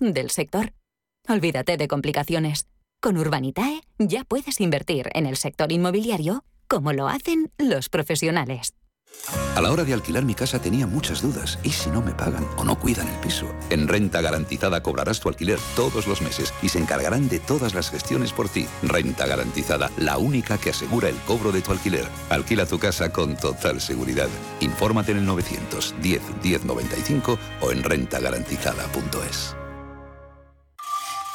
del sector. Olvídate de complicaciones. Con Urbanitae ya puedes invertir en el sector inmobiliario como lo hacen los profesionales. A la hora de alquilar mi casa tenía muchas dudas. ¿Y si no me pagan o no cuidan el piso? En Renta Garantizada cobrarás tu alquiler todos los meses y se encargarán de todas las gestiones por ti. Renta Garantizada, la única que asegura el cobro de tu alquiler. Alquila tu casa con total seguridad. Infórmate en el 910 1095 o en rentagarantizada.es.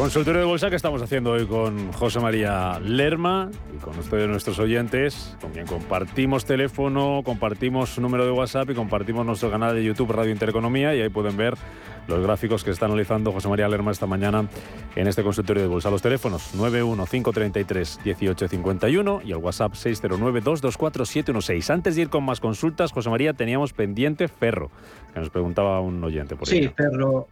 Consultorio de bolsa que estamos haciendo hoy con José María Lerma y con ustedes nuestros oyentes, con quien compartimos teléfono, compartimos número de WhatsApp y compartimos nuestro canal de YouTube Radio Intereconomía y ahí pueden ver los gráficos que está analizando José María Lerma esta mañana en este consultorio de bolsa. Los teléfonos 915331851 y el WhatsApp 609224716. Antes de ir con más consultas, José María, teníamos pendiente Ferro, que nos preguntaba un oyente por Sí, Ferro, Ferro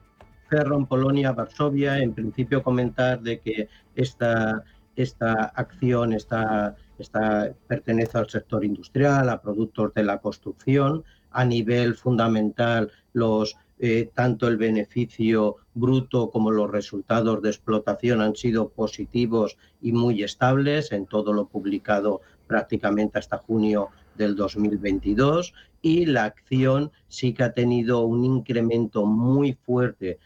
en Polonia, Varsovia, en principio comentar de que esta, esta acción está, está, pertenece al sector industrial, a productos de la construcción, a nivel fundamental los eh, tanto el beneficio bruto como los resultados de explotación han sido positivos y muy estables en todo lo publicado prácticamente hasta junio del 2022 y la acción sí que ha tenido un incremento muy fuerte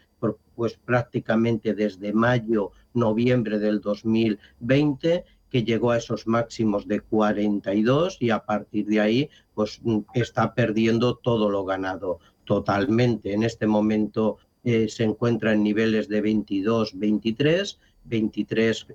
pues prácticamente desde mayo, noviembre del 2020 que llegó a esos máximos de 42 y a partir de ahí pues está perdiendo todo lo ganado totalmente. En este momento eh, se encuentra en niveles de 22, 23, 23,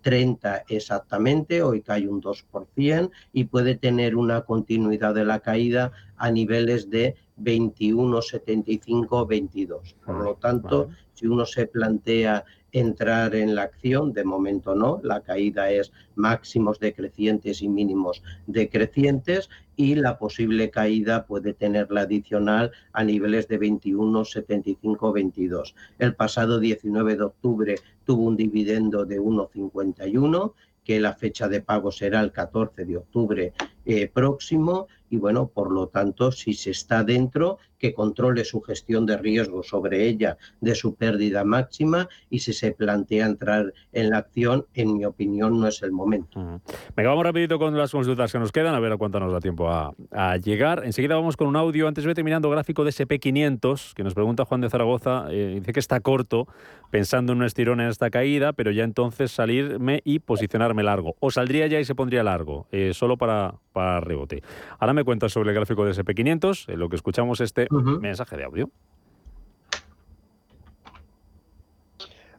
30 exactamente, hoy cae un 2% y puede tener una continuidad de la caída a niveles de 21, 75, 22. Por lo tanto, si uno se plantea entrar en la acción, de momento no, la caída es máximos decrecientes y mínimos decrecientes y la posible caída puede tener la adicional a niveles de 21, 75, 22. El pasado 19 de octubre tuvo un dividendo de 1,51 que la fecha de pago será el 14 de octubre eh, próximo y bueno, por lo tanto, si se está dentro, que controle su gestión de riesgo sobre ella de su pérdida máxima y si se plantea entrar en la acción, en mi opinión, no es el momento. Uh Venga, vamos rapidito con las consultas que nos quedan, a ver a cuánto nos da tiempo a, llegar. Enseguida vamos con un audio, antes voy terminando gráfico de SP500, que nos pregunta Juan de Zaragoza, eh, dice que está corto, pensando en un estirón en esta caída, pero ya entonces salirme y posicionarme largo. O saldría ya y se pondría largo, eh, solo para, para rebote. Ahora me cuentas sobre el gráfico de SP500, en lo que escuchamos este mensaje de audio.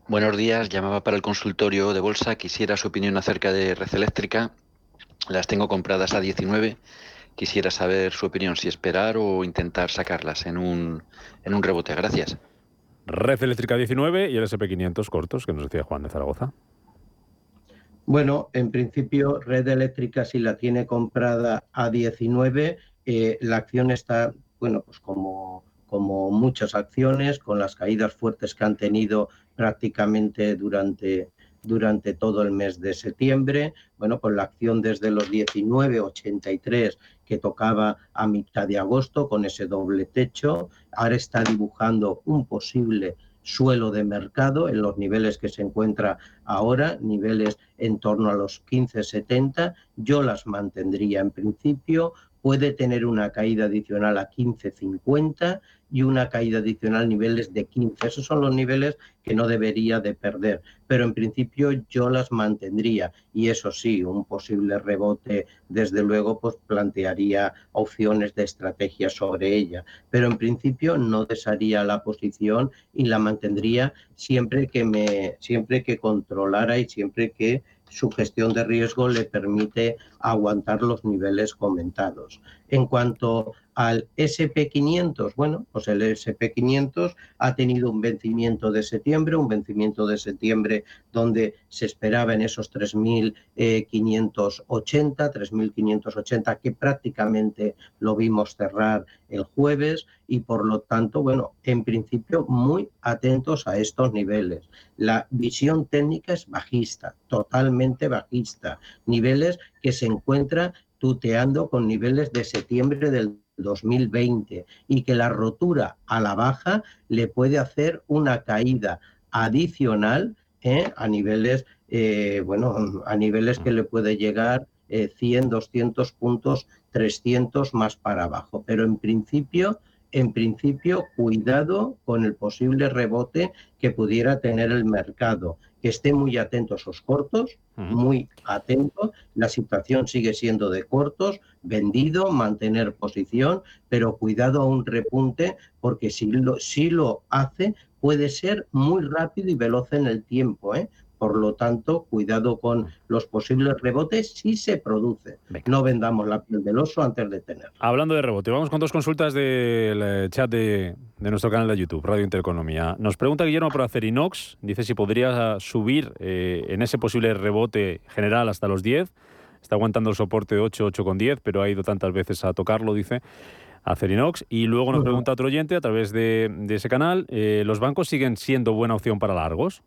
Buenos días, llamaba para el consultorio de bolsa. Quisiera su opinión acerca de Red Eléctrica. Las tengo compradas a 19. Quisiera saber su opinión, si esperar o intentar sacarlas en un, en un rebote. Gracias. Red Eléctrica 19 y el SP500 cortos, que nos decía Juan de Zaragoza. Bueno, en principio, Red Eléctrica, si la tiene comprada a 19, eh, la acción está, bueno, pues como, como muchas acciones, con las caídas fuertes que han tenido prácticamente durante, durante todo el mes de septiembre. Bueno, pues la acción desde los 19,83 que tocaba a mitad de agosto con ese doble techo, ahora está dibujando un posible suelo de mercado en los niveles que se encuentra ahora, niveles en torno a los 15,70. Yo las mantendría en principio. Puede tener una caída adicional a 15,50 y una caída adicional niveles de 15. Esos son los niveles que no debería de perder, pero en principio yo las mantendría y eso sí, un posible rebote desde luego pues plantearía opciones de estrategia sobre ella, pero en principio no desharía la posición y la mantendría siempre que me siempre que controlara y siempre que su gestión de riesgo le permite aguantar los niveles comentados. En cuanto al SP500, bueno, pues el SP500 ha tenido un vencimiento de septiembre, un vencimiento de septiembre donde se esperaba en esos 3.580, 3.580 que prácticamente lo vimos cerrar el jueves y por lo tanto, bueno, en principio muy atentos a estos niveles. La visión técnica es bajista, totalmente bajista, niveles que se encuentran tuteando con niveles de septiembre del 2020 y que la rotura a la baja le puede hacer una caída adicional ¿eh? a niveles eh, bueno a niveles que le puede llegar 100 eh, 200 puntos 300 más para abajo pero en principio en principio cuidado con el posible rebote que pudiera tener el mercado que esté muy atento a esos cortos, muy atento. La situación sigue siendo de cortos, vendido, mantener posición, pero cuidado a un repunte, porque si lo, si lo hace, puede ser muy rápido y veloz en el tiempo. ¿eh? Por lo tanto, cuidado con los posibles rebotes si se produce. No vendamos la piel del oso antes de tener. Hablando de rebote, vamos con dos consultas del eh, chat de, nuestro canal de YouTube, Radio Intereconomía. Nos pregunta Guillermo por Acerinox. Dice si podría subir eh, en ese posible rebote general hasta los 10. Está aguantando el soporte de 8, 8,10, pero ha ido tantas veces a tocarlo, dice. Acerinox. Y luego nos pregunta otro oyente a través de, ese canal, eh, ¿los bancos siguen siendo buena opción para largos?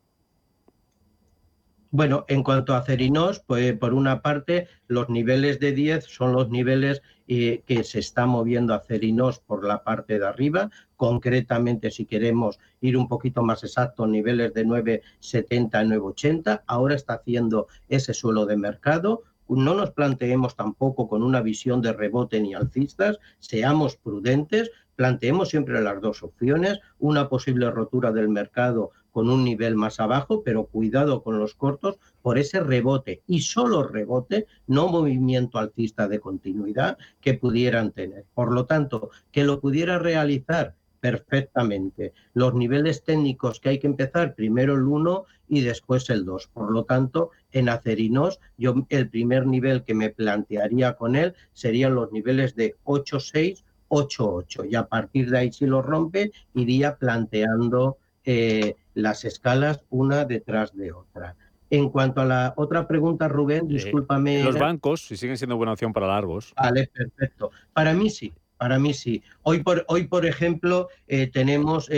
Bueno, en cuanto a Cerinos, pues por una parte, los niveles de 10 son los niveles eh, que se está moviendo a Cerinos por la parte de arriba. Concretamente, si queremos ir un poquito más exacto, niveles de 9,70 a 9,80. Ahora está haciendo ese suelo de mercado. No nos planteemos tampoco con una visión de rebote ni alcistas, seamos prudentes, planteemos siempre las dos opciones, una posible rotura del mercado con un nivel más abajo, pero cuidado con los cortos por ese rebote y solo rebote, no movimiento alcista de continuidad que pudieran tener. Por lo tanto, que lo pudiera realizar perfectamente. Los niveles técnicos que hay que empezar, primero el 1 y después el 2. Por lo tanto, en Acerinos, yo el primer nivel que me plantearía con él serían los niveles de 8,6, 8,8. Y a partir de ahí, si lo rompe, iría planteando eh, las escalas una detrás de otra. En cuanto a la otra pregunta, Rubén, eh, discúlpame. los bancos, si siguen siendo buena opción para largos. Vale, perfecto. Para mí sí, para mí sí. Hoy, por, hoy, por ejemplo, eh, tenemos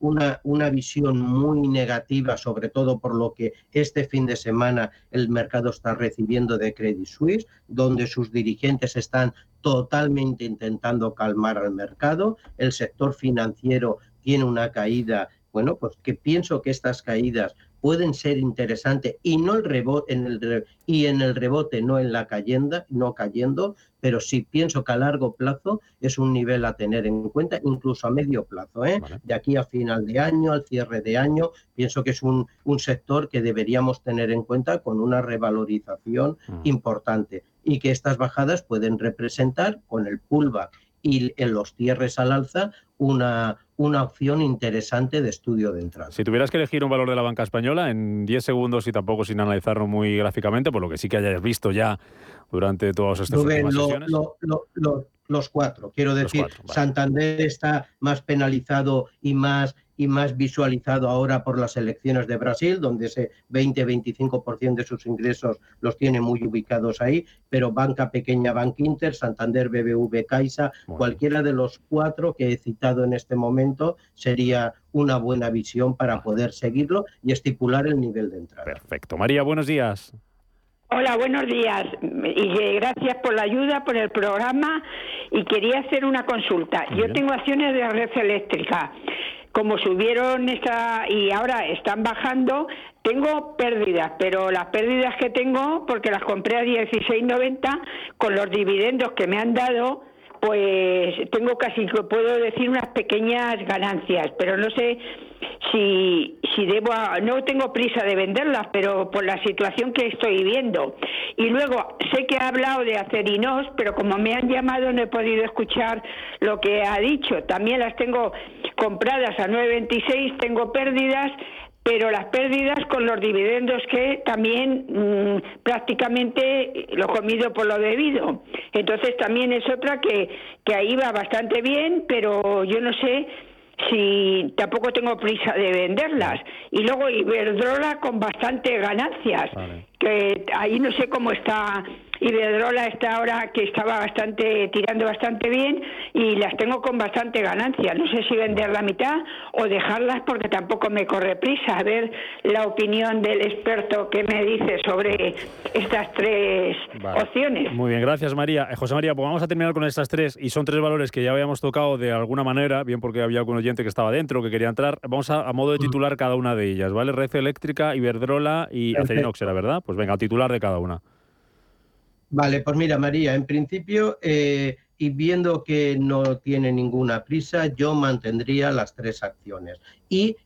una, una, visión muy negativa, sobre todo por lo que este fin de semana el mercado está recibiendo de Credit Suisse, donde sus dirigentes están totalmente intentando calmar al mercado. El sector financiero tiene una caída bueno, pues que pienso que estas caídas pueden ser interesantes y no el rebote en el y en el rebote no en la cayenda, no cayendo, pero sí pienso que a largo plazo es un nivel a tener en cuenta, incluso a medio plazo, ¿eh? de aquí a final de año, al cierre de año, pienso que es un, un sector que deberíamos tener en cuenta con una revalorización mm. importante y que estas bajadas pueden representar con el pullback y en los cierres al alza una, una opción interesante de estudio de entrada. Si tuvieras que elegir un valor de la banca española en 10 segundos y tampoco sin analizarlo muy gráficamente, por lo que sí que hayas visto ya durante todas estas últimas sesiones. los cuatro, quiero decir, Santander está más penalizado y más y más visualizado ahora por las elecciones de Brasil, donde ese 20-25% de sus ingresos los tiene muy ubicados ahí, pero Banca Pequeña, Bank Inter, Santander, BBV, Caixa, cualquiera de los cuatro que he citado en este momento sería una buena visión para poder seguirlo y estipular el nivel de entrada. Perfecto. María, buenos días. Hola, buenos días. Y eh, gracias por la ayuda, por el programa. Y quería hacer una consulta. Yo tengo acciones de red eléctrica como subieron esta y ahora están bajando, tengo pérdidas, pero las pérdidas que tengo, porque las compré a 16.90, con los dividendos que me han dado, pues tengo casi, puedo decir, unas pequeñas ganancias, pero no sé si, si debo, no tengo prisa de venderlas, pero por la situación que estoy viendo. Y luego, sé que ha hablado de acerinos, pero como me han llamado no he podido escuchar lo que ha dicho. También las tengo compradas a 9.26, tengo pérdidas, pero las pérdidas con los dividendos que también mm, prácticamente lo comido por lo debido. Entonces también es otra que, que ahí va bastante bien, pero yo no sé si tampoco tengo prisa de venderlas. Y luego Iberdrola con bastante ganancias, que ahí no sé cómo está Iberdrola está ahora que estaba bastante tirando bastante bien y las tengo con bastante ganancia. No sé si vender la mitad o dejarlas porque tampoco me corre prisa. A ver la opinión del experto que me dice sobre estas tres opciones. Muy bien, gracias María. Eh, José María, pues vamos a terminar con estas tres y son tres valores que ya habíamos tocado de alguna manera, bien porque había algún oyente que estaba dentro, que quería entrar. Vamos a, modo de mm. titular cada una de ellas, ¿vale? Red Eléctrica, Iberdrola y Acerinox, ¿era verdad? Pues venga, titular de cada una. Vale, pues mira, María, en principio, eh, y viendo que no tiene ninguna prisa, yo mantendría las tres acciones y,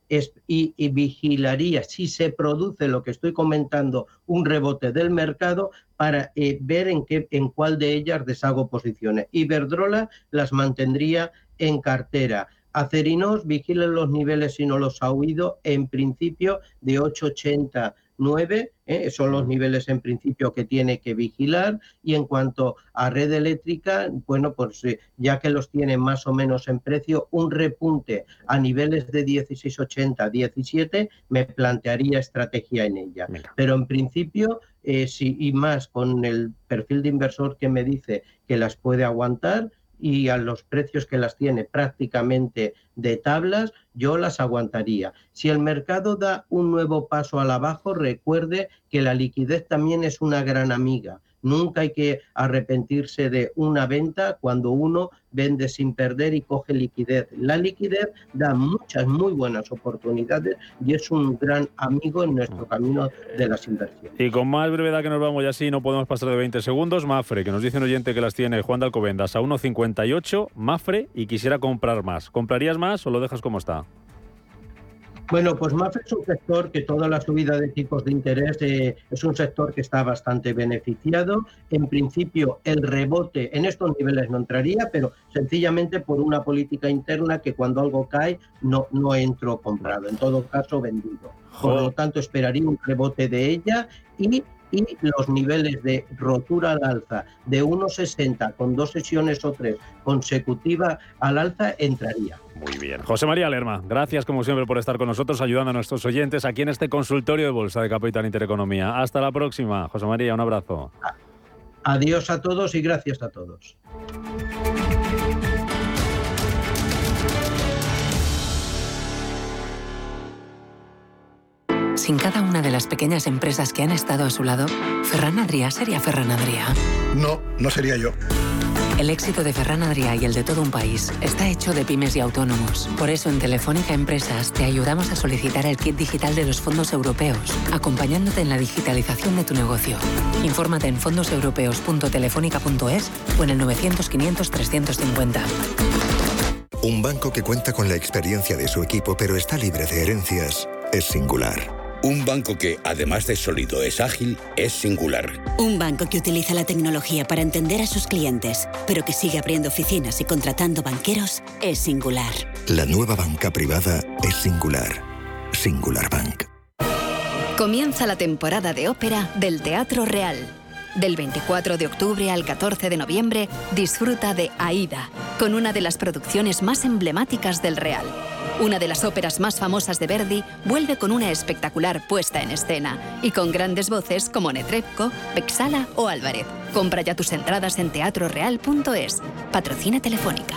vigilaría si se produce lo que estoy comentando, un rebote del mercado para eh, ver en, qué, en cuál de ellas deshago posiciones. Iberdrola las mantendría en cartera. Acerinos, vigilen los niveles si no los ha oído, en principio de 880 9, ¿eh? son los niveles en principio que tiene que vigilar. Y en cuanto a red eléctrica, bueno, pues eh, ya que los tiene más o menos en precio, un repunte a niveles de 16,80, 17, me plantearía estrategia en ella. Pero en principio, eh, sí, y más con el perfil de inversor que me dice que las puede aguantar, y a los precios que las tiene prácticamente de tablas, yo las aguantaría. Si el mercado da un nuevo paso al abajo, recuerde que la liquidez también es una gran amiga. Nunca hay que arrepentirse de una venta cuando uno vende sin perder y coge liquidez. La liquidez da muchas muy buenas oportunidades y es un gran amigo en nuestro camino de las inversiones. Y con más brevedad que nos vamos y así no podemos pasar de 20 segundos, Mafre, que nos dice un oyente que las tiene Juan de Alcobendas a 1,58, Mafre, y quisiera comprar más. ¿Comprarías más o lo dejas como está? Bueno, pues MAF es un sector que toda la subida de tipos de interés eh, es un sector que está bastante beneficiado. En principio, el rebote en estos niveles no entraría, pero sencillamente por una política interna que cuando algo cae no, no entro comprado, en todo caso vendido. Por lo tanto, esperaría un rebote de ella y y los niveles de rotura al alza de 1,60 con dos sesiones o tres consecutivas al alza entraría. Muy bien. José María Lerma, gracias como siempre por estar con nosotros ayudando a nuestros oyentes aquí en este consultorio de Bolsa de Capital Intereconomía. Hasta la próxima. José María, un abrazo. Adiós a todos y gracias a todos. Sin cada una de las pequeñas empresas que han estado a su lado, Ferran Adrià sería Ferran Adrià. No, no sería yo. El éxito de Ferran Adrià y el de todo un país está hecho de pymes y autónomos. Por eso en Telefónica Empresas te ayudamos a solicitar el kit digital de los fondos europeos, acompañándote en la digitalización de tu negocio. Infórmate en fondoseuropeos.telefónica.es o en el 900 500 350. Un banco que cuenta con la experiencia de su equipo pero está libre de herencias es singular. Un banco que, además de sólido, es ágil, es singular. Un banco que utiliza la tecnología para entender a sus clientes, pero que sigue abriendo oficinas y contratando banqueros, es singular. La nueva banca privada es singular. Singular Bank. Comienza la temporada de ópera del Teatro Real. Del 24 de octubre al 14 de noviembre, disfruta de Aida, con una de las producciones más emblemáticas del Real una de las óperas más famosas de Verdi vuelve con una espectacular puesta en escena y con grandes voces como Netrebko, Bexala o Álvarez. Compra ya tus entradas en teatroreal.es. Patrocina Telefónica.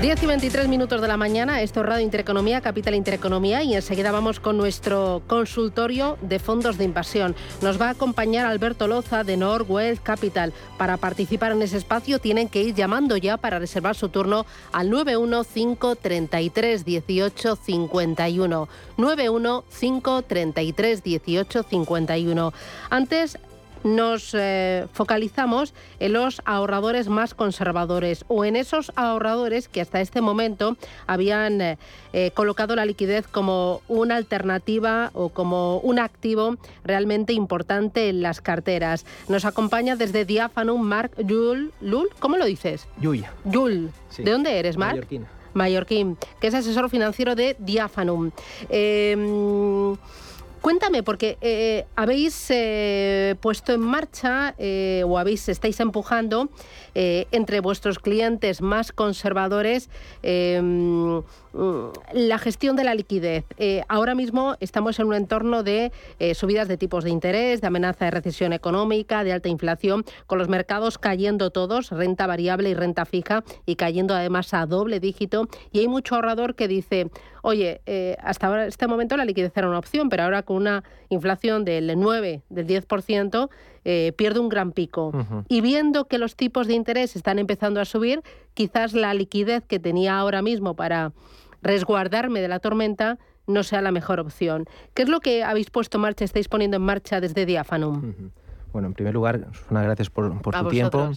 Diez y 23 minutos de la mañana, esto es Radio Intereconomía, Capital Intereconomía y enseguida vamos con nuestro consultorio de fondos de inversión. Nos va a acompañar Alberto Loza de Northwest Capital. Para participar en ese espacio tienen que ir llamando ya para reservar su turno al 91533 1851. 91533 1851. Antes nos eh, focalizamos en los ahorradores más conservadores o en esos ahorradores que hasta este momento habían eh, eh, colocado la liquidez como una alternativa o como un activo realmente importante en las carteras. Nos acompaña desde Diafanum Mark Yul, Lul, ¿cómo lo dices? Yul. Yul. ¿De dónde eres, Mark? Mallorquín. Mallorquín, que es asesor financiero de Diafanum. Em, Cuéntame, porque eh, habéis eh, puesto en marcha eh, o habéis estáis empujando entre vuestros clientes más conservadores em, la gestión de la liquidez. ahora mismo estamos en un entorno de subidas de tipos de interés, de amenaza de recesión económica, de alta inflación, con los mercados cayendo todos, renta variable y renta fija, y cayendo además a doble dígito. Y hay mucho ahorrador que dice, oye, hasta ahora, este momento la liquidez era una opción, pero ahora con una inflación del 9, del 10%, eh, pierde un gran pico. Y viendo que los tipos de interés están empezando a subir, quizás la liquidez que tenía ahora mismo para resguardarme de la tormenta no sea la mejor opción. ¿Qué es lo que habéis puesto en marcha, estáis poniendo en marcha desde Diafanum? Bueno, en primer lugar, una gracias por, por tu tiempo.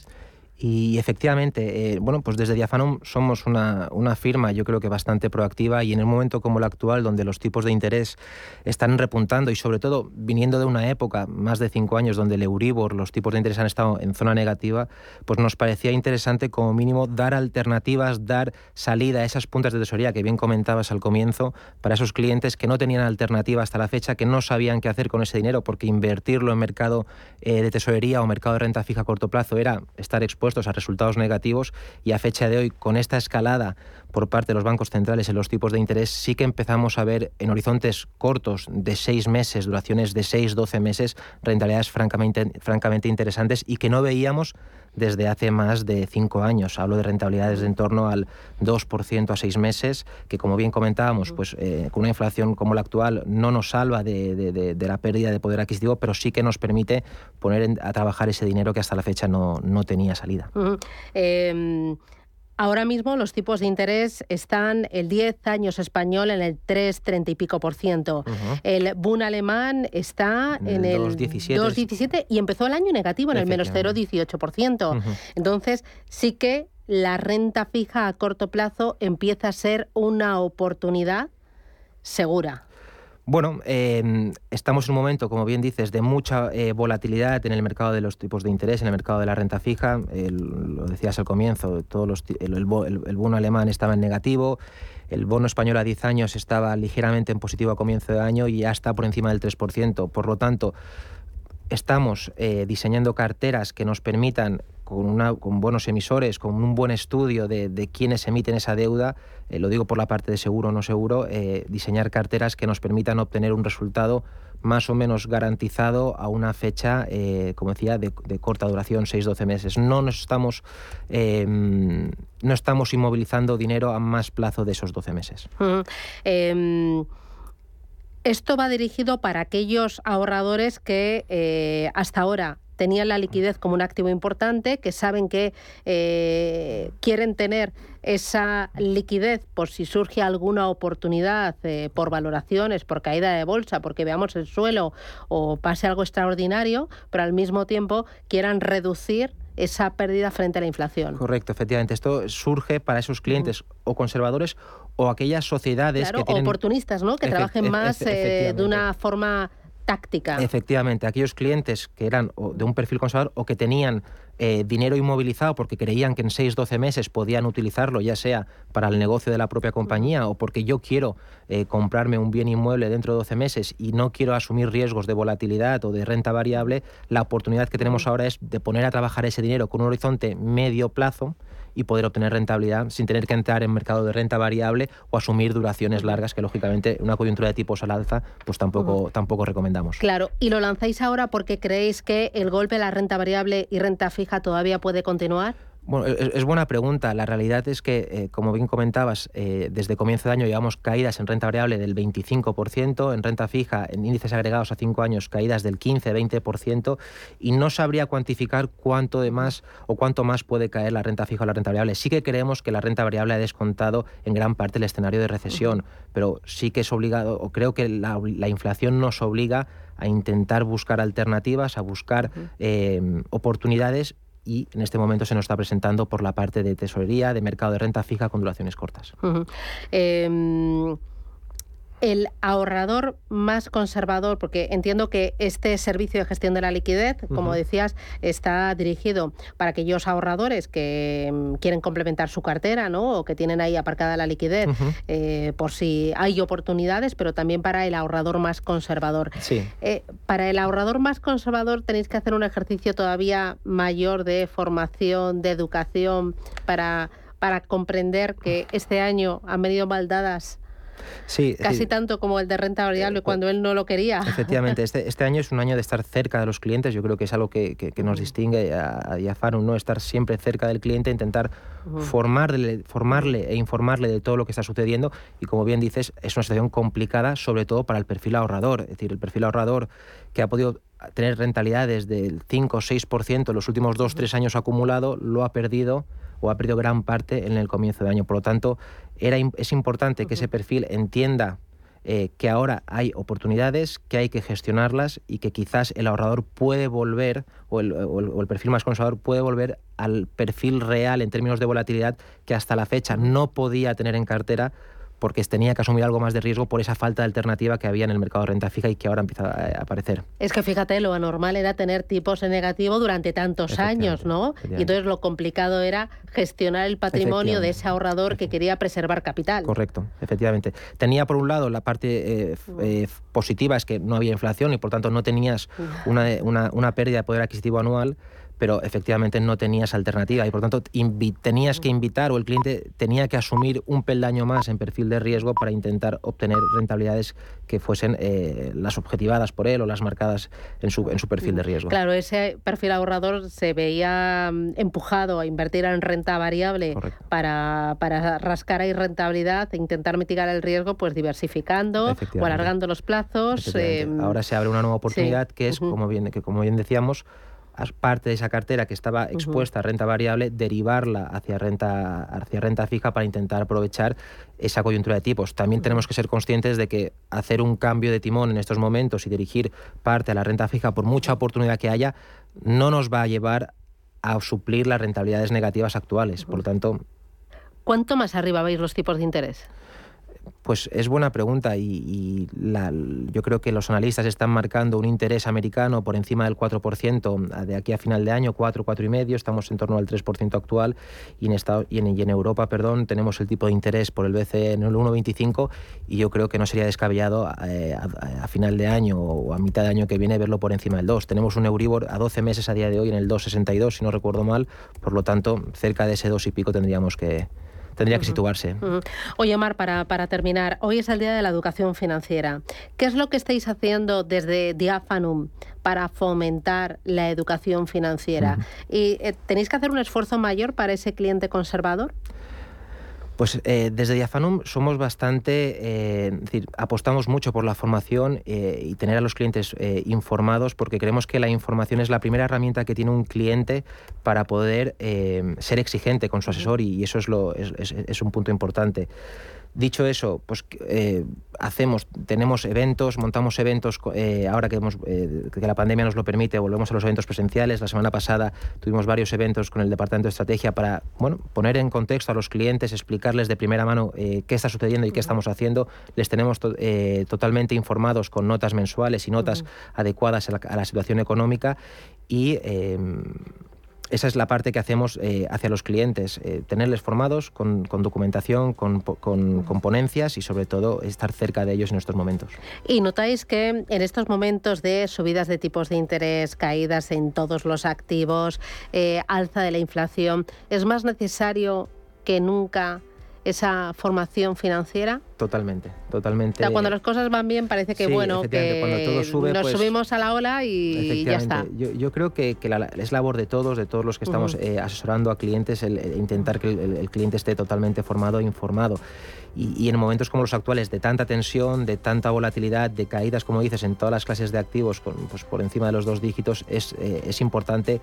Y efectivamente, eh, bueno, pues desde Diafanum somos una, una, firma, yo creo que bastante proactiva y en un momento como el actual, donde los tipos de interés están repuntando y sobre todo viniendo de una época, más de cinco años, donde el Euribor, los tipos de interés han estado en zona negativa, pues nos parecía interesante como mínimo dar alternativas, dar salida a esas puntas de tesorería que bien comentabas al comienzo, para esos clientes que no tenían alternativa hasta la fecha, que no sabían qué hacer con ese dinero, porque invertirlo en mercado eh, de tesorería o mercado de renta fija a corto plazo era estar expuesto a resultados negativos y a fecha de hoy, con esta escalada por parte de los bancos centrales en los tipos de interés, sí que empezamos a ver en horizontes cortos de seis meses, duraciones de seis, doce meses, rentabilidades francamente, francamente interesantes y que no veíamos desde hace más de cinco años. Hablo de rentabilidades de en torno al 2% a seis meses, que como bien comentábamos, pues eh, con una inflación como la actual no nos salva de, la pérdida de poder adquisitivo, pero sí que nos permite poner a trabajar ese dinero que hasta la fecha no, no tenía salida. Ahora mismo los tipos de interés están el 10 años español en el 3,30 y pico por ciento. El Bund alemán está en, el 2,17 y empezó el año negativo en el menos 0,18%. por ciento. Entonces sí que la renta fija a corto plazo empieza a ser una oportunidad segura. Bueno, em, estamos en un momento, como bien dices, de mucha eh, volatilidad en el mercado de los tipos de interés, en el mercado de la renta fija. lo decías al comienzo, todos los, el, bono alemán estaba en negativo, el bono español a 10 años estaba ligeramente en positivo a comienzo de año y ya está por encima del 3%. Por lo tanto, estamos eh, diseñando carteras que nos permitan con, buenos emisores, con un buen estudio de, de quienes emiten esa deuda, eh, lo digo por la parte de seguro o no seguro, eh, diseñar carteras que nos permitan obtener un resultado más o menos garantizado a una fecha, como decía, de, corta duración, 6-12 meses. No estamos, em, no estamos inmovilizando dinero a más plazo de esos 12 meses. Esto va dirigido para aquellos ahorradores que eh, hasta ahora tenían la liquidez como un activo importante, que saben que eh, quieren tener esa liquidez por si surge alguna oportunidad eh, por valoraciones, por caída de bolsa, porque veamos el suelo o pase algo extraordinario, pero al mismo tiempo quieran reducir esa pérdida frente a la inflación. Correcto, efectivamente. Esto surge para esos clientes o conservadores o aquellas sociedades que tienen... oportunistas, ¿no? Que trabajen más eh, de una forma táctica. Efectivamente, aquellos clientes que eran de un perfil conservador o que tenían eh, dinero inmovilizado porque creían que en 6-12 meses podían utilizarlo, ya sea para el negocio de la propia compañía o porque yo quiero eh, comprarme un bien inmueble dentro de 12 meses y no quiero asumir riesgos de volatilidad o de renta variable, la oportunidad que tenemos ahora es de poner a trabajar ese dinero con un horizonte medio plazo y poder obtener rentabilidad sin tener que entrar en mercado de renta variable o asumir duraciones largas que lógicamente una coyuntura de tipos al alza pues tampoco, tampoco recomendamos. Claro, y lo lanzáis ahora porque creéis que el golpe a la renta variable y renta fija todavía puede continuar? Bueno, es, buena pregunta. La realidad es que, eh, como bien comentabas, eh, desde comienzo de año llevamos caídas en renta variable del 25%, en renta fija, en índices agregados a cinco años, caídas del 15-20%, y no sabría cuantificar cuánto de más o cuánto más puede caer la renta fija o la renta variable. Sí que creemos que la renta variable ha descontado en gran parte el escenario de recesión, pero sí que es obligado, o creo que la, inflación nos obliga a intentar buscar alternativas, a buscar eh, oportunidades y en este momento se nos está presentando por la parte de tesorería, de mercado de renta fija con duraciones cortas el ahorrador más conservador, porque entiendo que este servicio de gestión de la liquidez, como decías, está dirigido para aquellos ahorradores que mm, quieren complementar su cartera, ¿no? O que tienen ahí aparcada la liquidez eh, por si hay oportunidades, pero también para el ahorrador más conservador. Sí. Eh, para el ahorrador más conservador tenéis que hacer un ejercicio todavía mayor de formación, de educación, para, para comprender que este año han venido mal dadas Sí, Casi tanto como el de renta variable eh, cuando él no lo quería. Efectivamente, este, este año es un año de estar cerca de los clientes. Yo creo que es algo que, que, nos distingue a, a ¿no? Estar siempre cerca del cliente, intentar formarle, formarle e informarle de todo lo que está sucediendo. Y como bien dices, es una situación complicada, sobre todo para el perfil ahorrador. Es decir, el perfil ahorrador que ha podido tener rentabilidades del 5 o 6% en los últimos 2-3 años acumulado, lo ha perdido o ha perdido gran parte en el comienzo de año. Por lo tanto, era, es importante que ese perfil entienda eh, que ahora hay oportunidades, que hay que gestionarlas y que quizás el ahorrador puede volver, o el, o el, perfil más conservador puede volver al perfil real en términos de volatilidad que hasta la fecha no podía tener en cartera porque tenía que asumir algo más de riesgo por esa falta de alternativa que había en el mercado de renta fija y que ahora empieza a aparecer. Es que fíjate, lo anormal era tener tipos en negativo durante tantos años, ¿no? Y entonces lo complicado era gestionar el patrimonio de ese ahorrador que quería preservar capital. Correcto, efectivamente. Tenía por un lado la parte eh, eh, positiva, es que no había inflación y por tanto no tenías una, una, una pérdida de poder adquisitivo anual pero efectivamente no tenías alternativa y por tanto tenías que invitar o el cliente tenía que asumir un peldaño más en perfil de riesgo para intentar obtener rentabilidades que fuesen eh, las objetivadas por él o las marcadas en su, en su perfil de riesgo. Claro, ese perfil ahorrador se veía mm, empujado a invertir en renta variable para, para rascar ahí rentabilidad e intentar mitigar el riesgo pues diversificando o alargando los plazos. Em, Ahora se abre una nueva oportunidad que es, como, bien, que como bien decíamos, parte de esa cartera que estaba expuesta a renta variable, derivarla hacia renta, hacia renta fija para intentar aprovechar esa coyuntura de tipos. También tenemos que ser conscientes de que hacer un cambio de timón en estos momentos y dirigir parte a la renta fija, por mucha oportunidad que haya, no nos va a llevar a suplir las rentabilidades negativas actuales. Por lo tanto... ¿Cuánto más arriba vais los tipos de interés? Pues es buena pregunta y, yo creo que los analistas están marcando un interés americano por encima del 4% de aquí a final de año, 4, 4,5, estamos en torno al 3% actual y en, Estado, y, en, Europa perdón, tenemos el tipo de interés por el BCE en el 1,25 y yo creo que no sería descabellado eh, a, final de año o a mitad de año que viene verlo por encima del 2. Tenemos un Euribor a 12 meses a día de hoy en el 2,62 si no recuerdo mal, por lo tanto cerca de ese 2 y pico tendríamos que, tendría que situarse. Oye, Omar, para, para terminar, hoy es el Día de la Educación Financiera. ¿Qué es lo que estáis haciendo desde Diafanum para fomentar la educación financiera? ¿Y eh, tenéis que hacer un esfuerzo mayor para ese cliente conservador? Pues eh, desde Diafanum somos bastante, eh, es decir, apostamos mucho por la formación eh, y tener a los clientes informados porque creemos que la información es la primera herramienta que tiene un cliente para poder ser exigente con su asesor y, eso es, lo, es un punto importante. Dicho eso, pues eh, hacemos, tenemos eventos, montamos eventos, eh, ahora que, hemos, eh, que la pandemia nos lo permite, volvemos a los eventos presenciales. La semana pasada tuvimos varios eventos con el Departamento de Estrategia para bueno, poner en contexto a los clientes, explicarles de primera mano qué está sucediendo y qué estamos haciendo. Les tenemos totalmente informados con notas mensuales y notas adecuadas a la, a la, situación económica y esa es la parte que hacemos eh, hacia los clientes, eh, tenerles formados con, documentación, con, ponencias y sobre todo estar cerca de ellos en estos momentos. Y notáis que en estos momentos de subidas de tipos de interés, caídas en todos los activos, eh, alza de la inflación, es más necesario que nunca esa formación financiera? Totalmente, totalmente. cuando las cosas van bien parece que bueno, que nos pues subimos a la ola y ya está. Yo, creo que, es labor de todos, de todos los que estamos eh, asesorando a clientes, el, intentar que el, cliente esté totalmente formado e informado. Y, en momentos como los actuales, de tanta tensión, de tanta volatilidad, de caídas, como dices, en todas las clases de activos, pues por encima de los dos dígitos, es, eh, es importante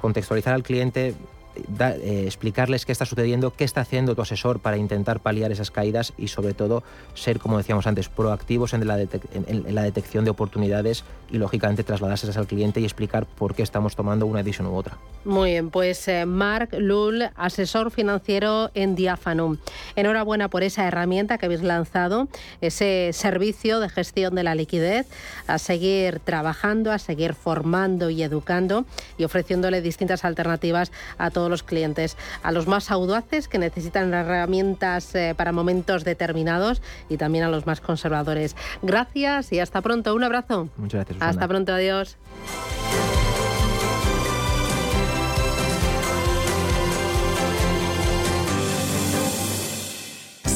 contextualizar al cliente, eh, explicarles qué está sucediendo, qué está haciendo tu asesor para intentar paliar esas caídas y sobre todo ser, como decíamos antes, proactivos en la, detección de oportunidades y lógicamente trasladárselas al cliente y explicar por qué estamos tomando una decisión u otra. Muy bien, pues eh, Marc Lull, asesor financiero en Diafanum. Enhorabuena por esa herramienta que habéis lanzado, ese servicio de gestión de la liquidez, a seguir trabajando, a seguir formando y educando y ofreciéndole distintas alternativas a todos los clientes, a los más audaces que necesitan herramientas eh, para momentos determinados y también a los más conservadores. Gracias y hasta pronto. Un abrazo. Muchas gracias. Hasta pronto. Adiós.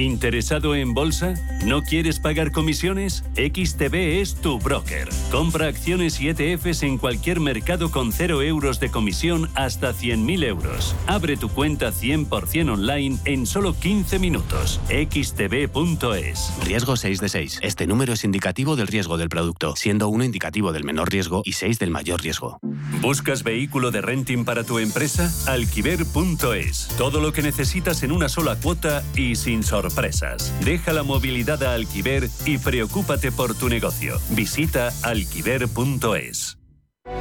¿Interesado en bolsa? ¿No quieres pagar comisiones? XTB es tu broker. Compra acciones y ETFs en cualquier mercado con 0 euros de comisión hasta 100.000 euros. Abre tu cuenta 100% online en solo 15 minutos. xtb.es. Riesgo 6 de 6. Este número es indicativo del riesgo del producto, siendo 1 indicativo del menor riesgo y 6 del mayor riesgo. ¿Buscas vehículo de renting para tu empresa? Alquiver.es. Todo lo que necesitas en una sola cuota y sin sorpresa sorpresas. Deja la movilidad a Alquiver y preocúpate por tu negocio. Visita alquiver.es.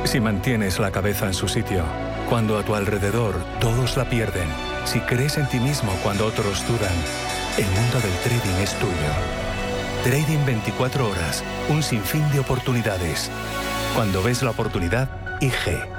Si mantienes la cabeza en su sitio, cuando a tu alrededor todos la pierden, si crees en ti mismo cuando otros dudan, el mundo del trading es tuyo. Trading 24 horas, un sinfín de oportunidades. Cuando ves la oportunidad, IG.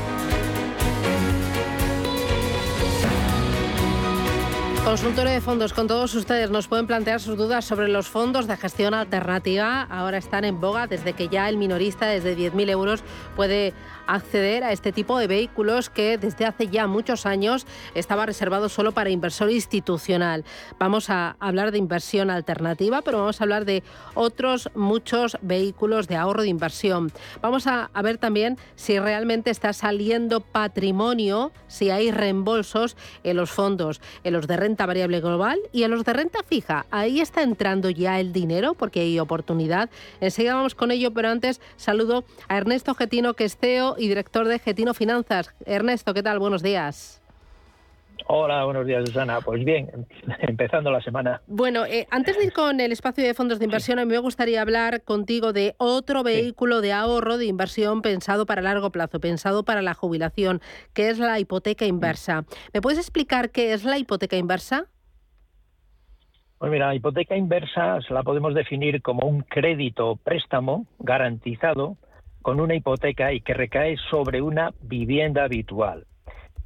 Consultorio de fondos, con todos ustedes nos pueden plantear sus dudas sobre los fondos de gestión alternativa. Ahora están en boga desde que ya el minorista desde 10.000 euros puede acceder a este tipo de vehículos que desde hace ya muchos años estaba reservado solo para inversor institucional. Vamos a hablar de inversión alternativa, pero vamos a hablar de otros muchos vehículos de ahorro de inversión. Vamos a, ver también si realmente está saliendo patrimonio, si hay reembolsos en los fondos, en los de renta variable global y en los de renta fija. Ahí está entrando ya el dinero porque hay oportunidad. Enseguida vamos con ello, pero antes saludo a Ernesto Getino, que es CEO y director de Getino Finanzas. Ernesto, ¿qué tal? Buenos días. Hola, buenos días, Susana. Pues bien, empezando la semana. Bueno, eh, antes de ir con el espacio de fondos de inversión, a mí me gustaría hablar contigo de otro vehículo de ahorro de inversión pensado para largo plazo, pensado para la jubilación, que es la hipoteca inversa. ¿Me puedes explicar qué es la hipoteca inversa? Pues mira, la hipoteca inversa se la podemos definir como un crédito préstamo garantizado con una hipoteca y que recae sobre una vivienda habitual.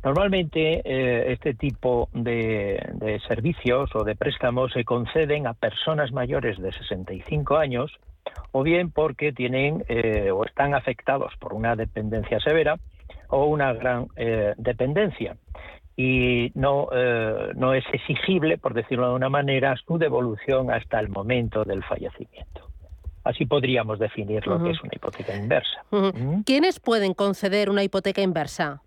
Normalmente eh, este tipo de, servicios o de préstamos se conceden a personas mayores de 65 años o bien porque tienen eh, o están afectados por una dependencia severa o una gran eh, dependencia y no, no es exigible, por decirlo de una manera, su devolución hasta el momento del fallecimiento. Así podríamos definir lo que es una hipoteca inversa. ¿Mm? ¿Quiénes pueden conceder una hipoteca inversa?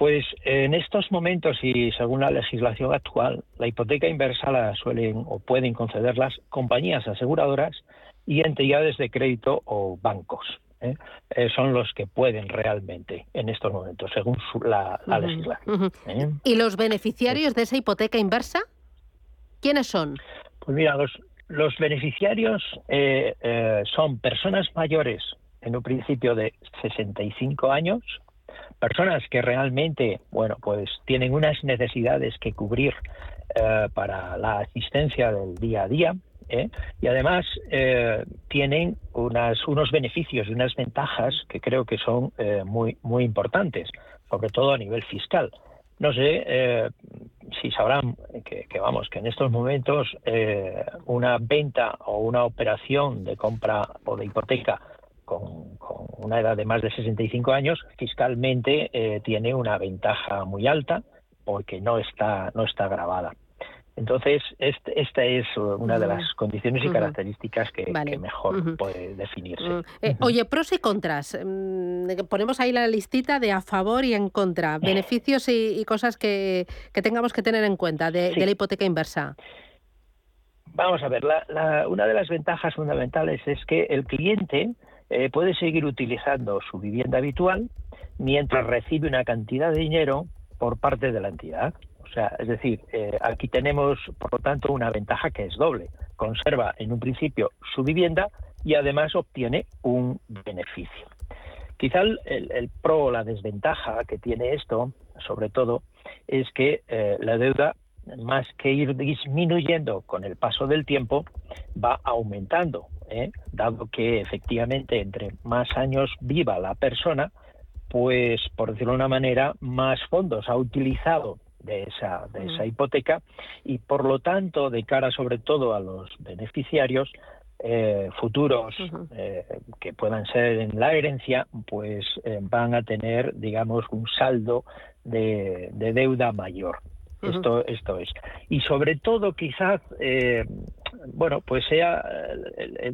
Pues en estos momentos y según la legislación actual, la hipoteca inversa la suelen o pueden conceder las compañías aseguradoras y entidades de crédito o bancos. ¿eh? Eh, son los que pueden realmente en estos momentos, según la, legislación. ¿eh? ¿Y los beneficiarios de esa hipoteca inversa? ¿Quiénes son? Pues mira, los, los beneficiarios eh, eh, son personas mayores en un principio de 65 años, personas que realmente, bueno, pues tienen unas necesidades que cubrir eh, para la asistencia del día a día, y además tienen unas, unos beneficios y unas ventajas que creo que son muy, muy importantes, sobre todo a nivel fiscal. No sé eh, si sabrán que, vamos que en estos momentos eh, una venta o una operación de compra o de hipoteca con, una edad de más de 65 años fiscalmente eh, tiene una ventaja muy alta porque no está no está grabada. Entonces, esta es una de las condiciones y características que, mejor puede definirse. Mm. Eh, oye, pros y contras. Mm, ponemos ahí la listita de a favor y en contra, beneficios y, cosas que, tengamos que tener en cuenta de, la hipoteca inversa. Vamos a ver, una de las ventajas fundamentales es que el cliente eh, puede seguir utilizando su vivienda habitual mientras recibe una cantidad de dinero por parte de la entidad. O sea, es decir, eh, aquí tenemos, por lo tanto, una ventaja que es doble. Conserva en un principio su vivienda y además obtiene un beneficio. Quizá el, pro o la desventaja que tiene esto, sobre todo, es que eh, la deuda, más que ir disminuyendo con el paso del tiempo, va aumentando, ¿eh? dado que efectivamente entre más años viva la persona, pues por decirlo de una manera, más fondos ha utilizado de esa, de esa hipoteca y por lo tanto de cara sobre todo a los beneficiarios eh, futuros eh, que puedan ser en la herencia pues eh, van a tener digamos un saldo de, deuda mayor esto esto es y sobre todo quizás bueno pues sea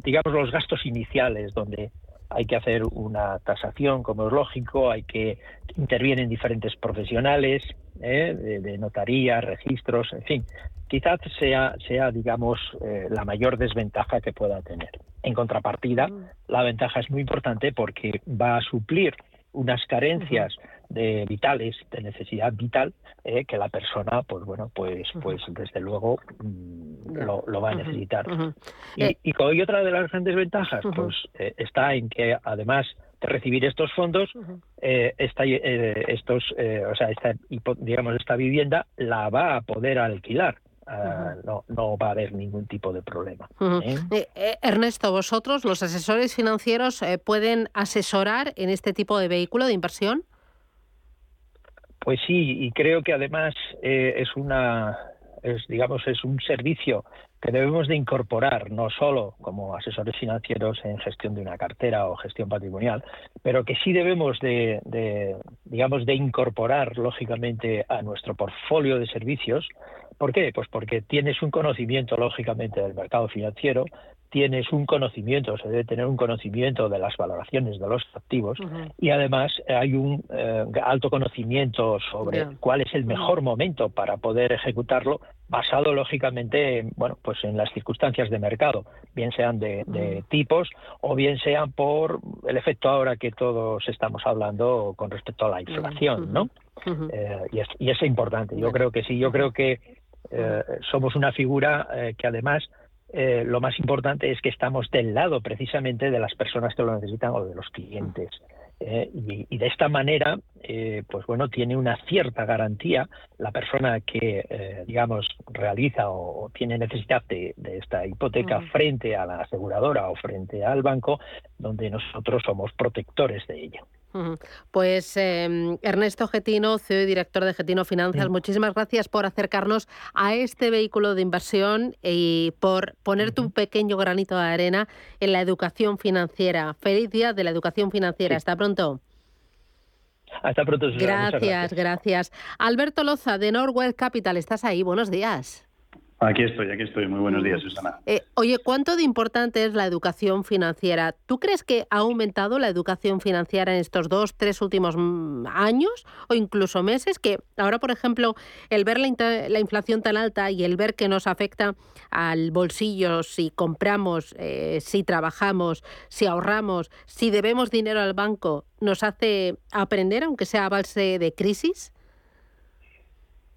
digamos los gastos iniciales donde hay que hacer una tasación, como es lógico, hay que intervienen diferentes profesionales ¿eh? de, notaría, registros, en fin. Quizás sea, sea digamos, eh, la mayor desventaja que pueda tener. En contrapartida, mm. la ventaja es muy importante porque va a suplir unas carencias de vitales, de necesidad vital, eh, que la persona, pues bueno, pues, pues desde luego mm, lo, va a necesitar. y, y, otra de las grandes ventajas, pues está en que además de recibir estos fondos, eh, esta, eh, estos, eh, o sea, esta, digamos, esta vivienda la va a poder alquilar. Ah, no, no va a haber ningún tipo de problema. Ernesto, vosotros, los asesores financieros, pueden asesorar en este tipo de vehículo de inversión. Pues sí, y creo que además eh, es una, es, digamos, es un servicio que debemos de incorporar no solo como asesores financieros en gestión de una cartera o gestión patrimonial, pero que sí debemos de, digamos, de incorporar lógicamente a nuestro portfolio de servicios. ¿Por qué? Pues porque tienes un conocimiento lógicamente del mercado financiero, tienes un conocimiento, se debe tener un conocimiento de las valoraciones de los activos y además hay un eh, alto conocimiento sobre cuál es el mejor momento para poder ejecutarlo basado lógicamente bueno pues en las circunstancias de mercado bien sean de, tipos o bien sean por el efecto ahora que todos estamos hablando con respecto a la inflación no eh, y, es, y es importante. Yo creo que sí yo creo que eh, somos una figura que además eh, lo más importante es que estamos del lado precisamente de las personas que lo necesitan o de los clientes. Eh, y, de esta manera, eh, pues bueno, tiene una cierta garantía la persona que, digamos, realiza o, tiene necesidad de, esta hipoteca frente a la aseguradora o frente al banco, donde nosotros somos protectores de ello. Pues em, Ernesto Getino, CEO y director de Getino Finanzas, muchísimas gracias por acercarnos a este vehículo de inversión y por poner tu pequeño granito de arena en la educación financiera. Feliz día de la educación financiera. Hasta pronto. Hasta pronto. Gracias, gracias, gracias. Alberto Loza de Norwell Capital, estás ahí. Buenos días. Aquí estoy, aquí estoy. Muy buenos días, Susana. Eh, oye, ¿cuánto de importante es la educación financiera? ¿Tú crees que ha aumentado la educación financiera en estos dos, tres últimos mm, años o incluso meses? Que ahora, por ejemplo, el ver la, inflación tan alta y el ver que nos afecta al bolsillo si compramos, eh, si trabajamos, si ahorramos, si debemos dinero al banco, ¿nos hace aprender, aunque sea a base de crisis?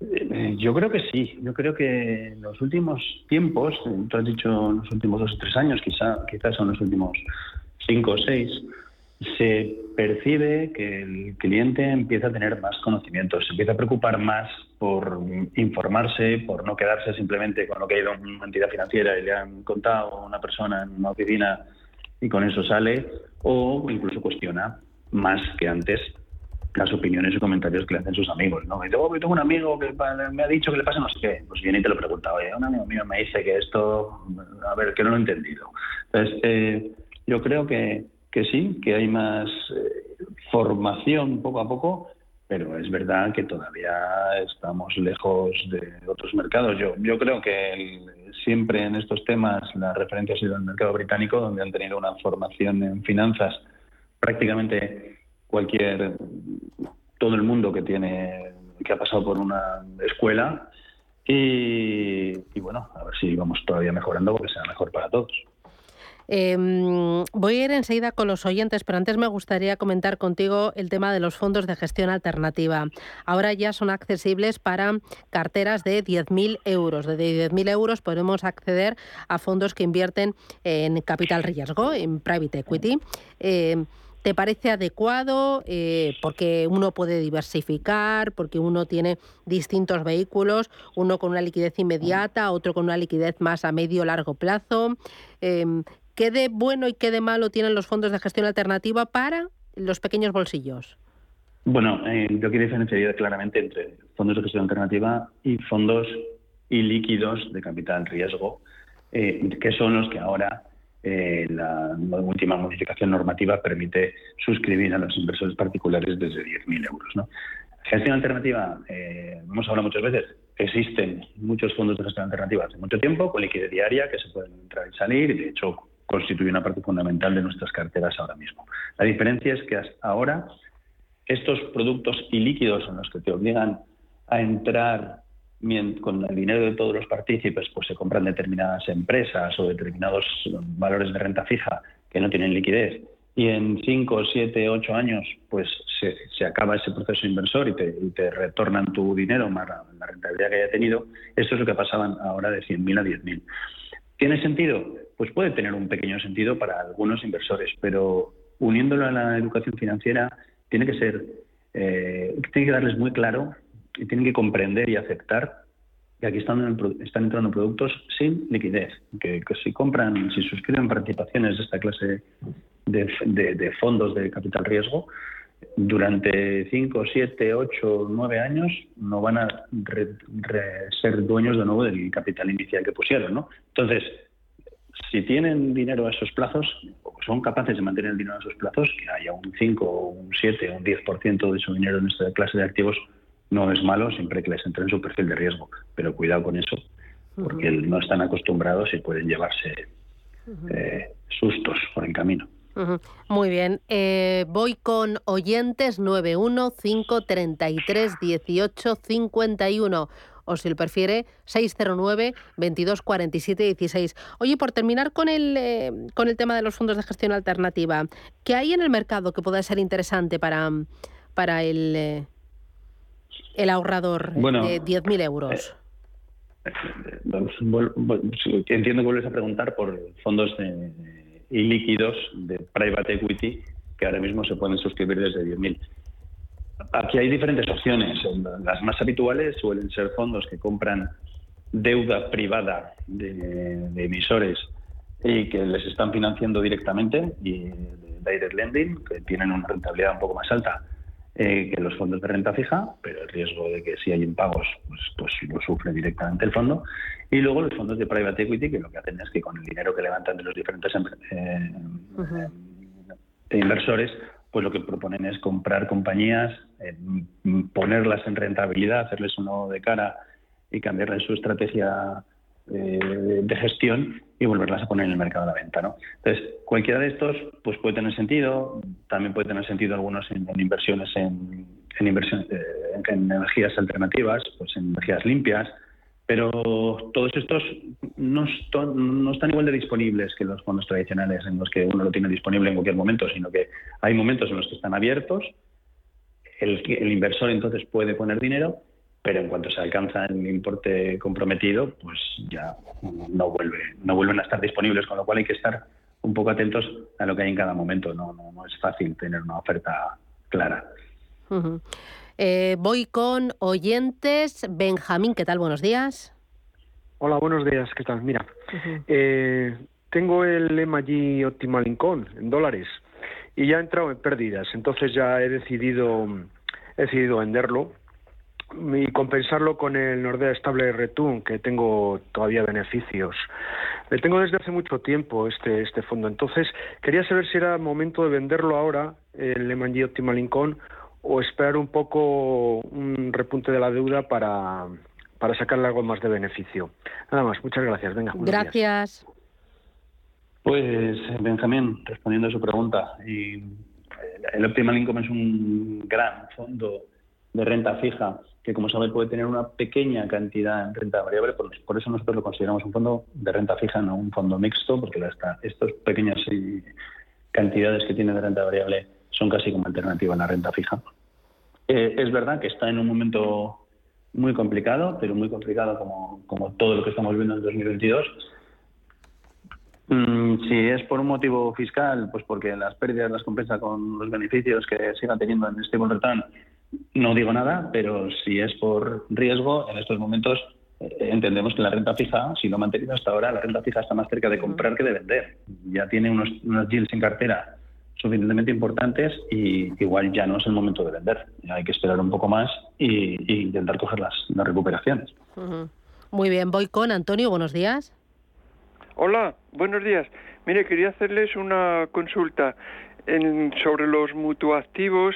Eh, yo creo que sí. Yo creo que en los últimos tiempos, tú has dicho los últimos dos o tres años, quizá, quizás son los últimos cinco o seis, se percibe que el cliente empieza a tener más conocimientos, se empieza a preocupar más por informarse, por no quedarse simplemente con lo que ha ido a una entidad financiera y le han contado a una persona en una oficina y con eso sale, o incluso cuestiona más que antes las opiniones y comentarios que le hacen sus amigos, ¿no? Y tengo, tengo un amigo que me ha dicho que le pasa no sé qué. Pues viene y te lo pregunta, oye, un amigo mío me dice que esto, a ver, que no lo he entendido. Entonces, eh, yo creo que, que sí, que hay más eh, formación poco a poco, pero es verdad que todavía estamos lejos de otros mercados. Yo, yo creo que siempre en estos temas la referencia ha sido el mercado británico, donde han tenido una formación en finanzas prácticamente cualquier, todo el mundo que tiene, que ha pasado por una escuela y, bueno, a ver si vamos todavía mejorando porque sea mejor para todos. Em, voy a ir enseguida con los oyentes, pero antes me gustaría comentar contigo el tema de los fondos de gestión alternativa. Ahora ya son accesibles para carteras de 10.000 euros. De 10.000 euros podemos acceder a fondos que invierten en capital riesgo, en private equity. Em, ¿Te parece adecuado? Eh, porque uno puede diversificar, porque uno tiene distintos vehículos, uno con una liquidez inmediata, otro con una liquidez más a medio largo plazo. Em, ¿Qué de bueno y qué de malo tienen los fondos de gestión alternativa para los pequeños bolsillos? Bueno, eh, yo quiero diferenciar claramente entre fondos de gestión alternativa y fondos ilíquidos de capital riesgo, eh, que son los que ahora eh, la, última modificación normativa permite suscribir a los inversores particulares desde 10.000 euros. Gestión alternativa, eh, hemos hablado muchas veces, existen muchos fondos de gestión alternativa hace mucho tiempo con liquidez diaria que se pueden entrar y salir y de hecho constituye una parte fundamental de nuestras carteras ahora mismo. La diferencia es que ahora estos productos ilíquidos en los que te obligan a entrar con el dinero de todos los partícipes pues se compran determinadas empresas o determinados valores de renta fija que no tienen liquidez y en 5, 7, 8 años pues se, se, acaba ese proceso inversor y te, y te retornan tu dinero más la, rentabilidad que haya tenido, esto es lo que pasaban ahora de 100.000 a 10.000. ¿Tiene sentido? Pues puede tener un pequeño sentido para algunos inversores, pero uniéndolo a la educación financiera tiene que ser, eh, tiene que darles muy claro y tienen que comprender y aceptar que aquí están, entrando productos sin liquidez, que, si compran, si suscriben participaciones de esta clase de, fondos de capital riesgo, durante 5, 7, 8, 9 años no van a ser dueños de nuevo del capital inicial que pusieron, ¿no? Entonces, si tienen dinero a esos plazos, o son capaces de mantener el dinero a esos plazos, que haya un 5, un 7, un 10% de su dinero en esta clase de activos, no es malo siempre que les entre en su perfil de riesgo. Pero cuidado con eso, porque no están acostumbrados y pueden llevarse eh, sustos por el camino. Muy bien. Eh, voy con oyentes 915331851 o si lo prefiere 609 22 16. Oye, por terminar con el eh, con el tema de los fondos de gestión alternativa, ¿qué hay en el mercado que pueda ser interesante para para el el ahorrador de 10.000 euros? entiendo que vuelves a preguntar por fondos de y líquidos de private equity que ahora mismo se pueden suscribir desde 10.000. Aquí hay diferentes opciones. Las más habituales suelen ser fondos que compran deuda privada de, emisores y que les están financiando directamente y de direct lending, que tienen una rentabilidad un poco más alta eh, que los fondos de renta fija, pero el riesgo de que si hay impagos, pues, pues lo sufre directamente el fondo. Y luego los fondos de private equity, que lo que hacen es que con el dinero que levantan de los diferentes eh, eh, inversores, pues lo que proponen es comprar compañías, ponerlas en rentabilidad, hacerles uno de cara y cambiarles su estrategia de gestión y volverlas a poner en el mercado de la venta. ¿no? Entonces, cualquiera de estos pues puede tener sentido, también puede tener sentido algunos en, inversiones en, en, inversión, eh, en energías alternativas, pues en energías limpias, pero todos estos no, están igual de disponibles que los fondos tradicionales en los que uno lo tiene disponible en cualquier momento, sino que hay momentos en los que están abiertos, el inversor entonces puede poner dinero pero en cuanto se alcanza el importe comprometido, pues ya no vuelve, no vuelven a estar disponibles, con lo cual hay que estar un poco atentos a lo que hay en cada momento. No, no, es fácil tener una oferta clara. Eh, voy con oyentes. Benjamín, ¿qué tal? Buenos días. Hola, buenos días. ¿Qué tal? Mira, eh, tengo el MG Optimal Income en dólares y ya he entrado en pérdidas. Entonces ya he decidido, he decidido venderlo y compensarlo con el Nordea Estable Return, que tengo todavía beneficios. Le tengo desde hace mucho tiempo este, este fondo. Entonces, quería saber si era momento de venderlo ahora, el Lehman Optimal Income, o esperar un poco un repunte de la deuda para, para sacarle algo más de beneficio. Nada más, muchas gracias. Venga, gracias. Pues, Benjamín, respondiendo a su pregunta, y el Optimal Income es un gran fondo de renta fija que como sabe puede tener una pequeña cantidad en renta variable, por, eso nosotros lo consideramos un fondo de renta fija, no un fondo mixto, porque estas pequeñas cantidades que tiene de renta variable son casi como alternativa a la renta fija. Eh, es verdad que está en un momento muy complicado, pero muy complicado como, todo lo que estamos viendo en 2022. Mm, si es por un motivo fiscal, pues porque las pérdidas las compensa con los beneficios que siga teniendo en este return, no digo nada, pero si es por riesgo, en estos momentos eh, entendemos que la renta fija, si lo ha mantenido hasta ahora, la renta fija está más cerca de comprar que de vender. Ya tiene unos, unos yields en cartera suficientemente importantes y igual ya no es el momento de vender. hay que esperar un poco más e intentar coger las, recuperaciones. Muy bien, voy con Antonio, buenos días. Hola, buenos días. Mire, quería hacerles una consulta sobre los mutuactivos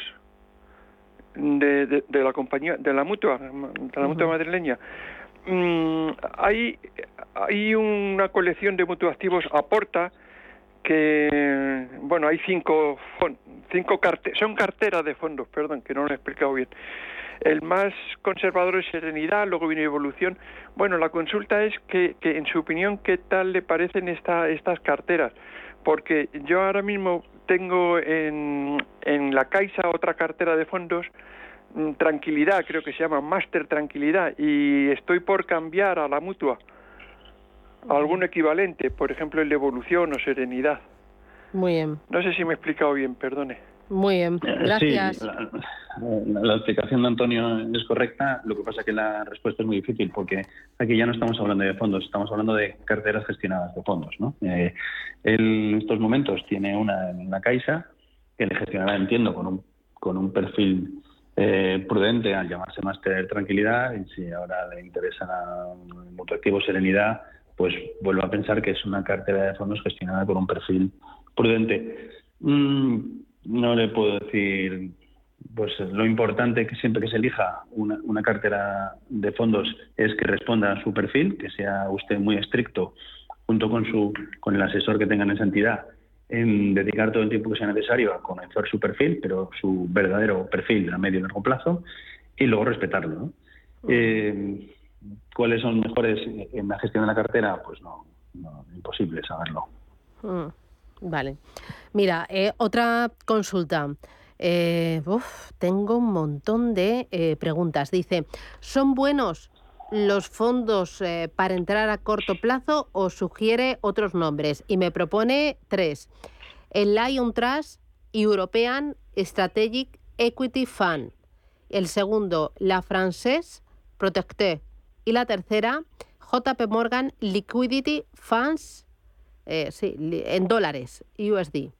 de, la compañía, de la mutua, de la mutua madrileña. Mm, hay, hay una colección de mutuactivos aporta que, bueno, hay cinco, cinco son carteras de fondos, perdón, que no lo he explicado bien. El más conservador es Serenidad, luego viene Evolución. Bueno, la consulta es que, que en su opinión, ¿qué tal le parecen esta, estas carteras? Porque yo ahora mismo tengo en, en la Caixa otra cartera de fondos, mm, Tranquilidad, creo que se llama Master Tranquilidad, y estoy por cambiar a la mutua, algún equivalente, por ejemplo el de Evolución o Serenidad. Muy bien. No sé si me he explicado bien, perdone. Muy bien, eh, gracias. Sí, la, explicación de Antonio es correcta, lo que pasa es que la respuesta es muy difícil porque aquí ya no estamos hablando de fondos, estamos hablando de carteras gestionadas de fondos. ¿no? Eh, él en estos momentos tiene una en la Caixa que le gestionará, entiendo, con un, con un perfil eh, prudente al llamarse Master Tranquilidad y si ahora le interesa mutuo activo Serenidad, pues vuelvo a pensar que es una cartera de fondos gestionada con un perfil prudente. Mm, no le puedo decir pues lo importante que siempre que se elija una, una, cartera de fondos es que responda a su perfil, que sea usted muy estricto junto con su con el asesor que tenga en esa entidad en dedicar todo el tiempo que sea necesario a conocer su perfil, pero su verdadero perfil a medio y largo plazo, y luego respetarlo. Eh, ¿Cuáles son mejores en la gestión de la cartera? Pues no, imposible saberlo. Mm, vale. Mira, eh, otra consulta. Eh, tengo un montón de eh, preguntas. Dice, ¿son buenos los fondos para entrar a corto plazo o sugiere otros nombres? Y me propone tres. El Lion Trust European Strategic Equity Fund. El segundo, la Française Protecté. Y la tercera, JP Morgan Liquidity Funds sí, en dólares, USD.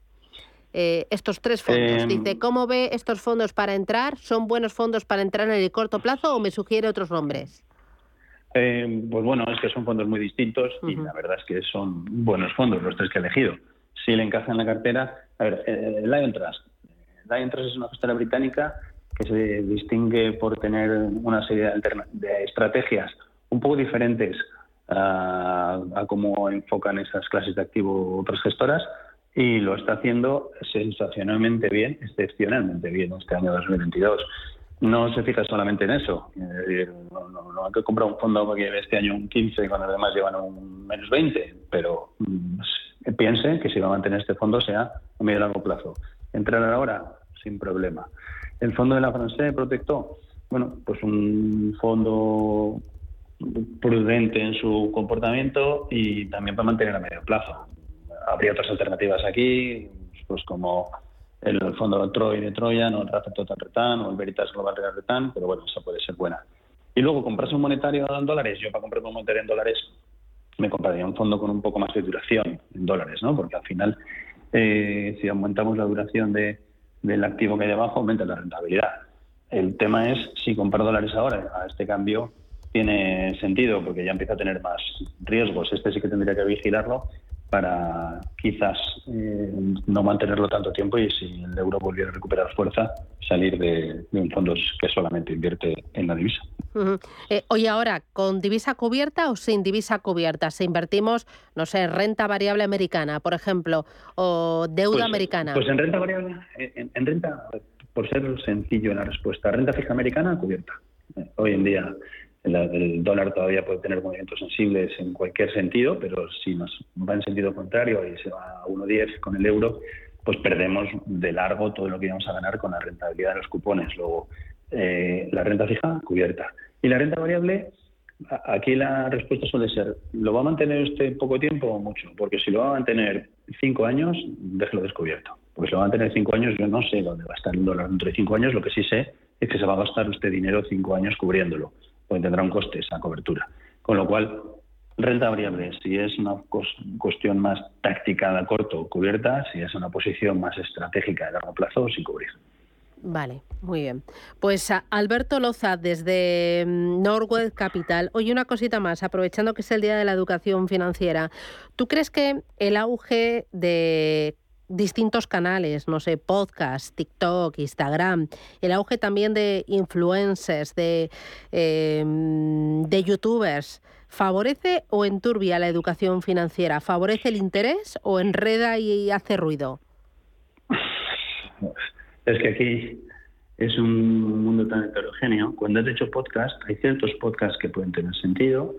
Eh, estos tres fondos. Em, Dice, ¿cómo ve estos fondos para entrar? ¿Son buenos fondos para entrar en el corto plazo o me sugiere otros nombres? Em, pues bueno, es que son fondos muy distintos y la verdad es que son buenos fondos los tres que he elegido. Si le encaja en la cartera, a ver, eh, Lion Trust. Lion Trust es una gestora británica que se distingue por tener una serie de, estrategias un poco diferentes a, cómo enfocan esas clases de activo otras gestoras, y lo está haciendo sensacionalmente bien, excepcionalmente bien este año 2022. No se fija solamente en eso. no, hay que comprar un fondo que lleve este año un 15 cuando además llevan un menos 20, pero mm, piense que si va a mantener este fondo sea a medio y largo plazo. Entrar ahora sin problema. El fondo de la Francés protectó, bueno, pues un fondo prudente en su comportamiento y también para mantener a medio plazo habría otras alternativas aquí, pues como el fondo Troy de Troyan o el Rafa Total Return o el Veritas Global Real Return, pero bueno, esa puede ser buena. Y luego comprarse un monetario en dólares, yo para comprar un monetario en dólares me compraría un fondo con un poco más de duración en dólares, ¿no? Porque al final, eh, si aumentamos la duración de, del activo que hay debajo, aumenta la rentabilidad. El tema es si comprar dólares ahora a este cambio tiene sentido porque ya empieza a tener más riesgos. Este sí que tendría que vigilarlo para quizás eh, no mantenerlo tanto tiempo y si el euro volviera a recuperar fuerza, salir de, un fondo que solamente invierte en la divisa. Eh, oye, ahora, ¿con divisa cubierta o sin divisa cubierta? Si invertimos, no sé, renta variable americana, por ejemplo, o deuda pues, americana. Pues en renta variable, en, renta, por ser sencillo en la respuesta, renta fija americana cubierta. Eh, hoy en día el, dólar todavía puede tener movimientos sensibles en cualquier sentido, pero si nos va en sentido contrario y se va a 1,10 con el euro, pues perdemos de largo todo lo que íbamos a ganar con la rentabilidad de los cupones. Luego, eh, la renta fija cubierta. Y la renta variable, aquí la respuesta suele ser, ¿lo va a mantener usted poco tiempo o mucho? Porque si lo va a mantener cinco años, déjelo descubierto. Porque si lo va a mantener cinco años, yo no sé dónde va a estar el dólar dentro de cinco años, lo que sí sé es que se va a gastar usted dinero cinco años cubriéndolo pues tendrá un coste esa cobertura. Con lo cual, renta variable, si es una cuestión más táctica de corto, cubierta, si es una posición más estratégica de largo plazo, sin cubrir. Vale, muy bien. Pues Alberto Loza, desde mm, Norway Capital. Oye, una cosita más, aprovechando que es el Día de la Educación Financiera. ¿Tú crees que el auge de distintos canales, no sé, podcast, TikTok, Instagram, el auge también de influencers, de, em, de youtubers, ¿favorece o enturbia la educación financiera? ¿Favorece el interés o enreda y hace ruido? Es que aquí es un mundo tan heterogéneo. Cuando has hecho podcast, hay ciertos podcasts que pueden tener sentido,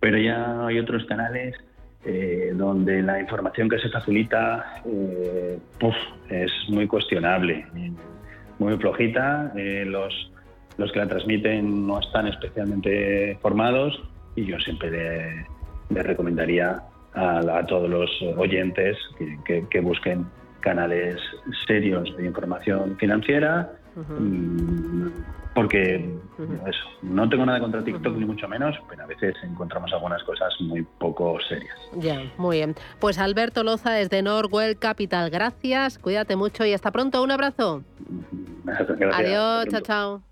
pero ya hay otros canales eh, donde la información que se facilita eh, es muy cuestionable, muy flojita, eh, los, los que la transmiten no están especialmente formados y yo siempre le, recomendaría a, todos los oyentes que busquen canales serios de información financiera, porque eso, no tengo nada contra TikTok ni mucho menos, pero a veces encontramos algunas cosas muy poco serias. Ya, muy bien. Pues Alberto Loza desde Norwell Capital, gracias, cuídate mucho y hasta pronto, un abrazo. Adiós, chao, chao.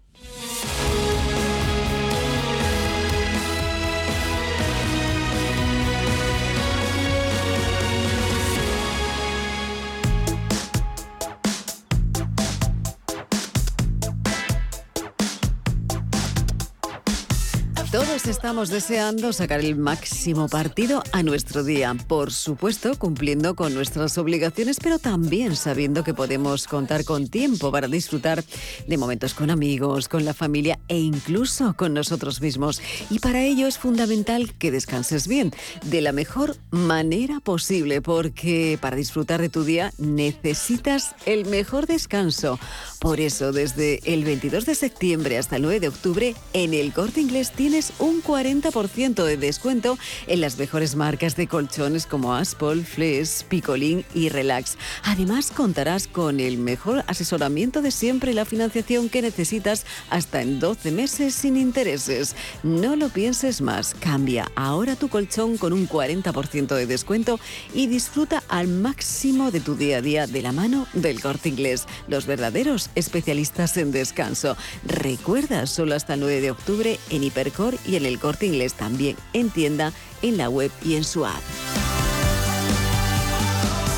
Todos estamos deseando sacar el máximo partido a nuestro día, por supuesto cumpliendo con nuestras obligaciones, pero también sabiendo que podemos contar con tiempo para disfrutar de momentos con amigos, con la familia e incluso con nosotros mismos. Y para ello es fundamental que descanses bien, de la mejor manera posible, porque para disfrutar de tu día necesitas el mejor descanso. Por eso, desde el 22 de septiembre hasta el 9 de octubre, en el Corte Inglés tienes un 40% de descuento en las mejores marcas de colchones como Aspol, Flex, Picolín y Relax. Además, contarás con el mejor asesoramiento de siempre y la financiación que necesitas hasta en 12 meses sin intereses. No lo pienses más, cambia ahora tu colchón con un 40% de descuento y disfruta al máximo de tu día a día de la mano del Corte Inglés. Los verdaderos especialistas en descanso. Recuerda, solo hasta el 9 de octubre en Hipercor y en el Corte Inglés también en tienda, en la web y en su app.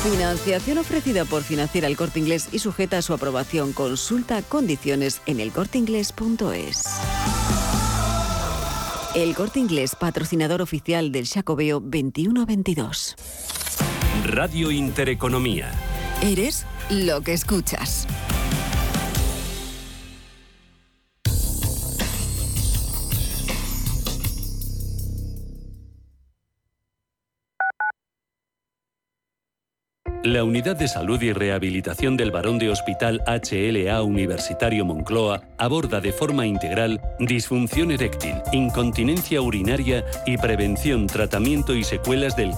Financiación ofrecida por Financiera El Corte Inglés y sujeta a su aprobación. Consulta condiciones en elcorteinglés.es. El Corte Inglés, patrocinador oficial del Jacobeo 21-22. Radio Intereconomía. Eres lo que escuchas. La Unidad de Salud y Rehabilitación del Barón de Hospital HLA Universitario Moncloa aborda de forma integral disfunción eréctil, incontinencia urinaria y prevención, tratamiento y secuelas del